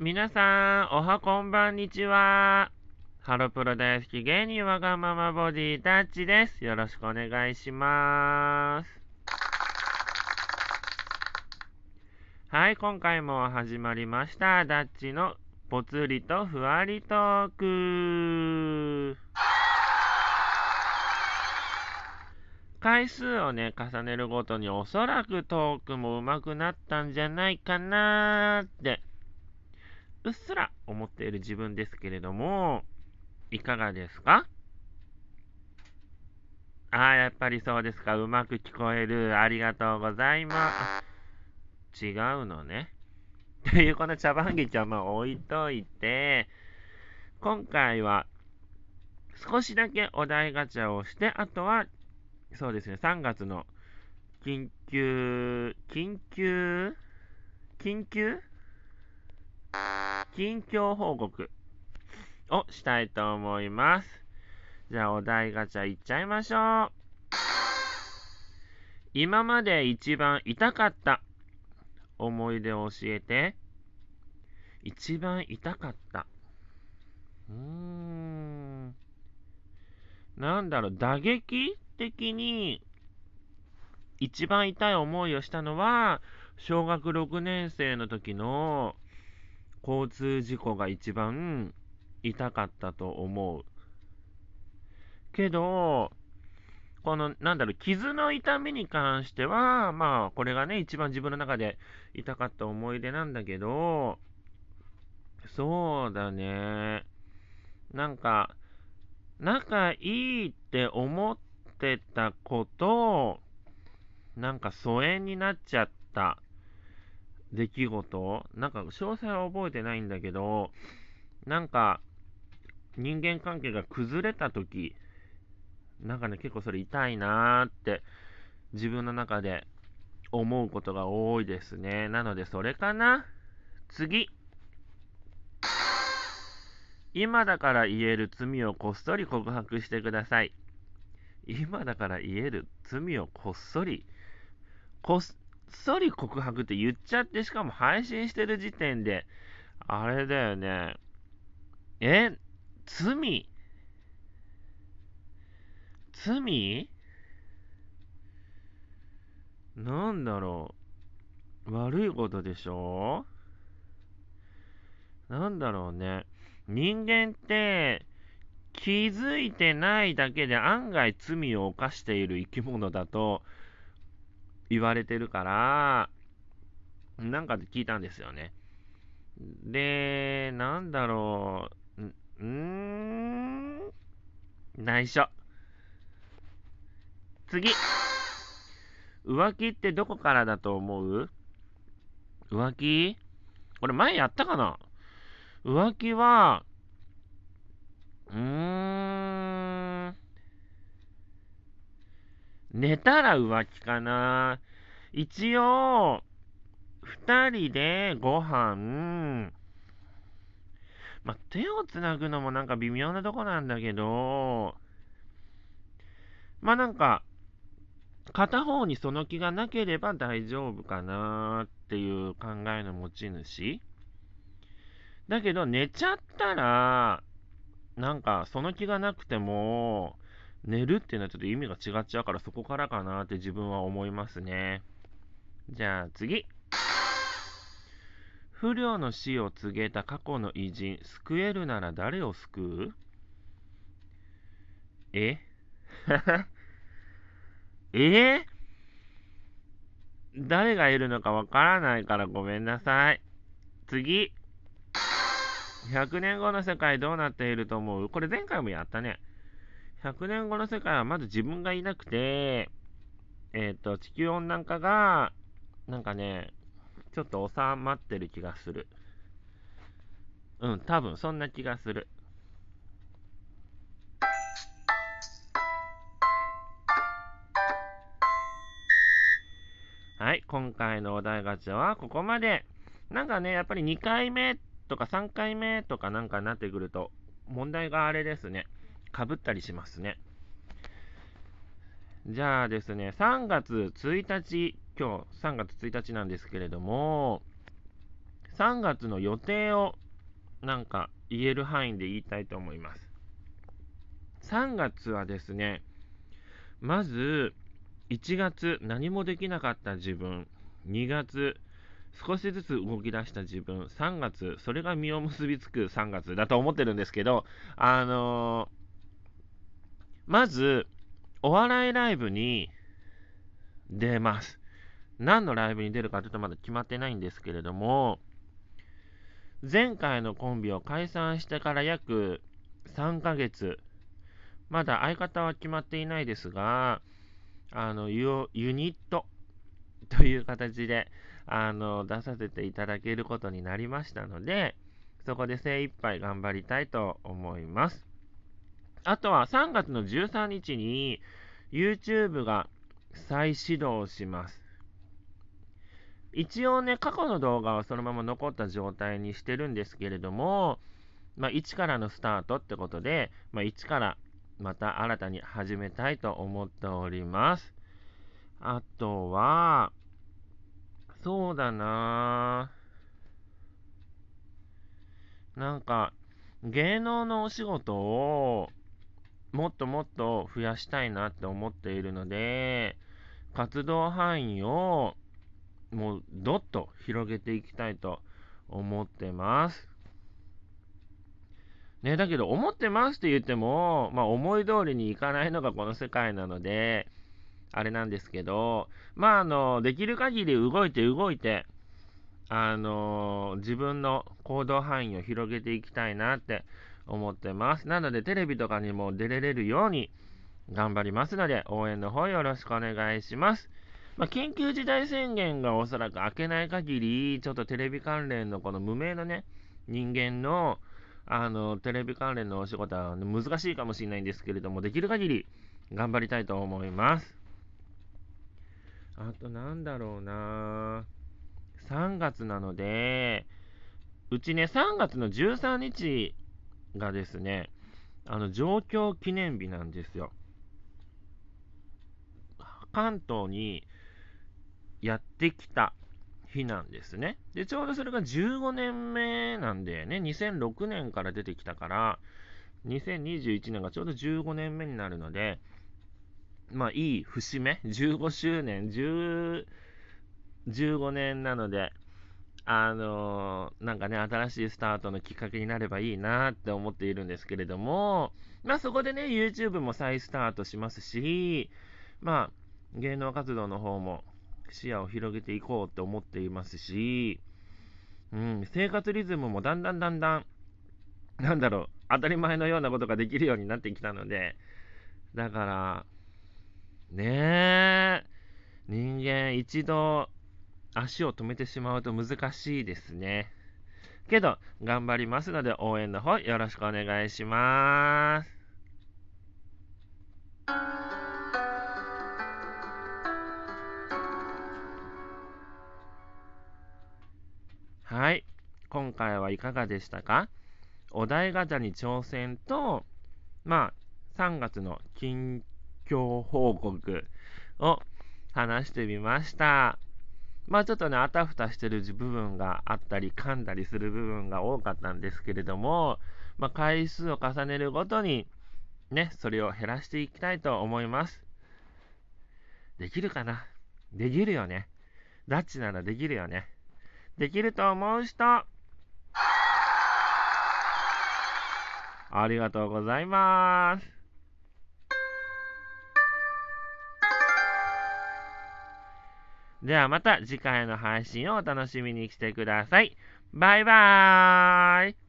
皆さん、おはこんばんにちは。ハロプロ大好き芸人わがままボディタッチです。よろしくお願いします。はい、今回も始まりました。ダッチのぽつりとふわりトーク。回数をね、重ねるごとにおそらくトークも上手くなったんじゃないかなーってうっすら思っている自分ですけれども、いかがですか？ああ、やっぱりそうですか。うまく聞こえる。ありがとうございます。違うのね。というこの茶番劇はまあ置いといて、今回は少しだけお題ガチャをして、あとは、そうですね、3月の緊急、緊急、緊急？近況報告をしたいと思います。じゃあお題ガチャいっちゃいましょう。今まで一番痛かった思い出を教えて。一番痛かった。うーん。なんだろう、打撃？的に一番痛い思いをしたのは、小学6年生の時の交通事故が一番痛かったと思う。けど、この、なんだろう、傷の痛みに関しては、まあ、これがね、一番自分の中で痛かった思い出なんだけど、そうだね。なんか、仲いいって思ってたことを、なんか疎遠になっちゃった出来事なんか詳細は覚えてないんだけど、なんか人間関係が崩れた時なんかね、結構それ痛いなーって自分の中で思うことが多いですね。なのでそれかな？次。今だから言える罪をこっそり告白してください。今だから言える罪をこっそりこっそり告白って言っちゃって、しかも配信してる時点で、あれだよね。え？罪？罪？なんだろう。悪いことでしょ？なんだろうね。人間って、気づいてないだけで案外罪を犯している生き物だと言われてるから、なんか聞いたんですよね。で、なんだろう、んん、内緒。次。浮気ってどこからだと思う？浮気？これ前やったかな？浮気は、うーん、寝たら浮気かな。一応、二人でご飯、まあ手をつなぐのもなんか微妙なとこなんだけど、まあ、なんか、片方にその気がなければ大丈夫かなっていう考えの持ち主。だけど、寝ちゃったら、なんか、その気がなくても、寝るっていうのはちょっと意味が違っちゃうからそこからかなって自分は思いますね。じゃあ次。不良の死を告げた過去の偉人、救えるなら誰を救う？え？え？誰がいるのかわからないからごめんなさい。次。100年後の世界どうなっていると思う？これ前回もやったね。100年後の世界はまず自分がいなくて、えっ、ー、と、地球温暖化が、なんかね、ちょっと収まってる気がする。うん、多分そんな気がする。はい、今回のお題ガチャはここまで。なんかね、やっぱり2回目っとか3回目とかなんかになってくると、問題があれですね。かぶったりしますね。じゃあですね、3月1日、今日3月1日なんですけれども、3月の予定をなんか言える範囲で言いたいと思います。3月はですね、まず1月何もできなかった自分、2月少しずつ動き出した自分、3月、それが実を結びつく3月だと思ってるんですけど、あのー、まず、お笑いライブに出ます。何のライブに出るかちょっとまだ決まってないんですけれども、前回のコンビを解散してから約3ヶ月、まだ相方は決まっていないですが、あのユユニットという形であの出させていただけることになりましたので、そこで精一杯頑張りたいと思います。あとは3月の13日に YouTube が再始動します。一応ね、過去の動画はそのまま残った状態にしてるんですけれども、まあ、1からのスタートってことで、まあ、1からまた新たに始めたいと思っております。あとは、そうだななんか、芸能のお仕事をもっともっと増やしたいなって思っているので、活動範囲をもうどっと広げていきたいと思ってます。ね、だけど思ってますって言っても、まあ思い通りにいかないのがこの世界なので、あれなんですけど、まああの、できる限り動いて動いて、あの自分の行動範囲を広げていきたいなって思ってます。なのでテレビとかにも出れれるように頑張りますので、応援の方よろしくお願いします。まあ、緊急事態宣言がおそらく明けない限り、ちょっとテレビ関連のこの無名のね、人間の、あの、テレビ関連のお仕事は難しいかもしれないんですけれども、できる限り頑張りたいと思います。あとなんだろうな3月なので、うちね、3月の13日がですね、あの、上京記念日なんですよ。関東にやってきた日なんですね。で、ちょうどそれが15年目なんでね、2006年から出てきたから、2021年がちょうど15年目になるので、まあいい節目、15周年、10 15年なので、あのー、なんかね、新しいスタートのきっかけになればいいなって思っているんですけれども、まあそこでね、YouTube も再スタートしますし、まあ芸能活動の方も視野を広げていこうって思っていますし、うん、生活リズムもだんだんだんだん、なんだろう、当たり前のようなことができるようになってきたので、だから、ねえ、人間一度足を止めてしまうと難しいですね。けど、頑張りますので応援の方よろしくお願いします。はい。今回はいかがでしたか？お題ガチャに挑戦と、まあ、3月の近況報告を話してみました。まあちょっとね、あたふたしてる部分があったり、噛んだりする部分が多かったんですけれども、まあ回数を重ねるごとに、ね、それを減らしていきたいと思います。できるかな？できるよね。ダッチならできるよね。できると思う人、ありがとうございます。ではまた次回の配信をお楽しみにしてください。バイバーイ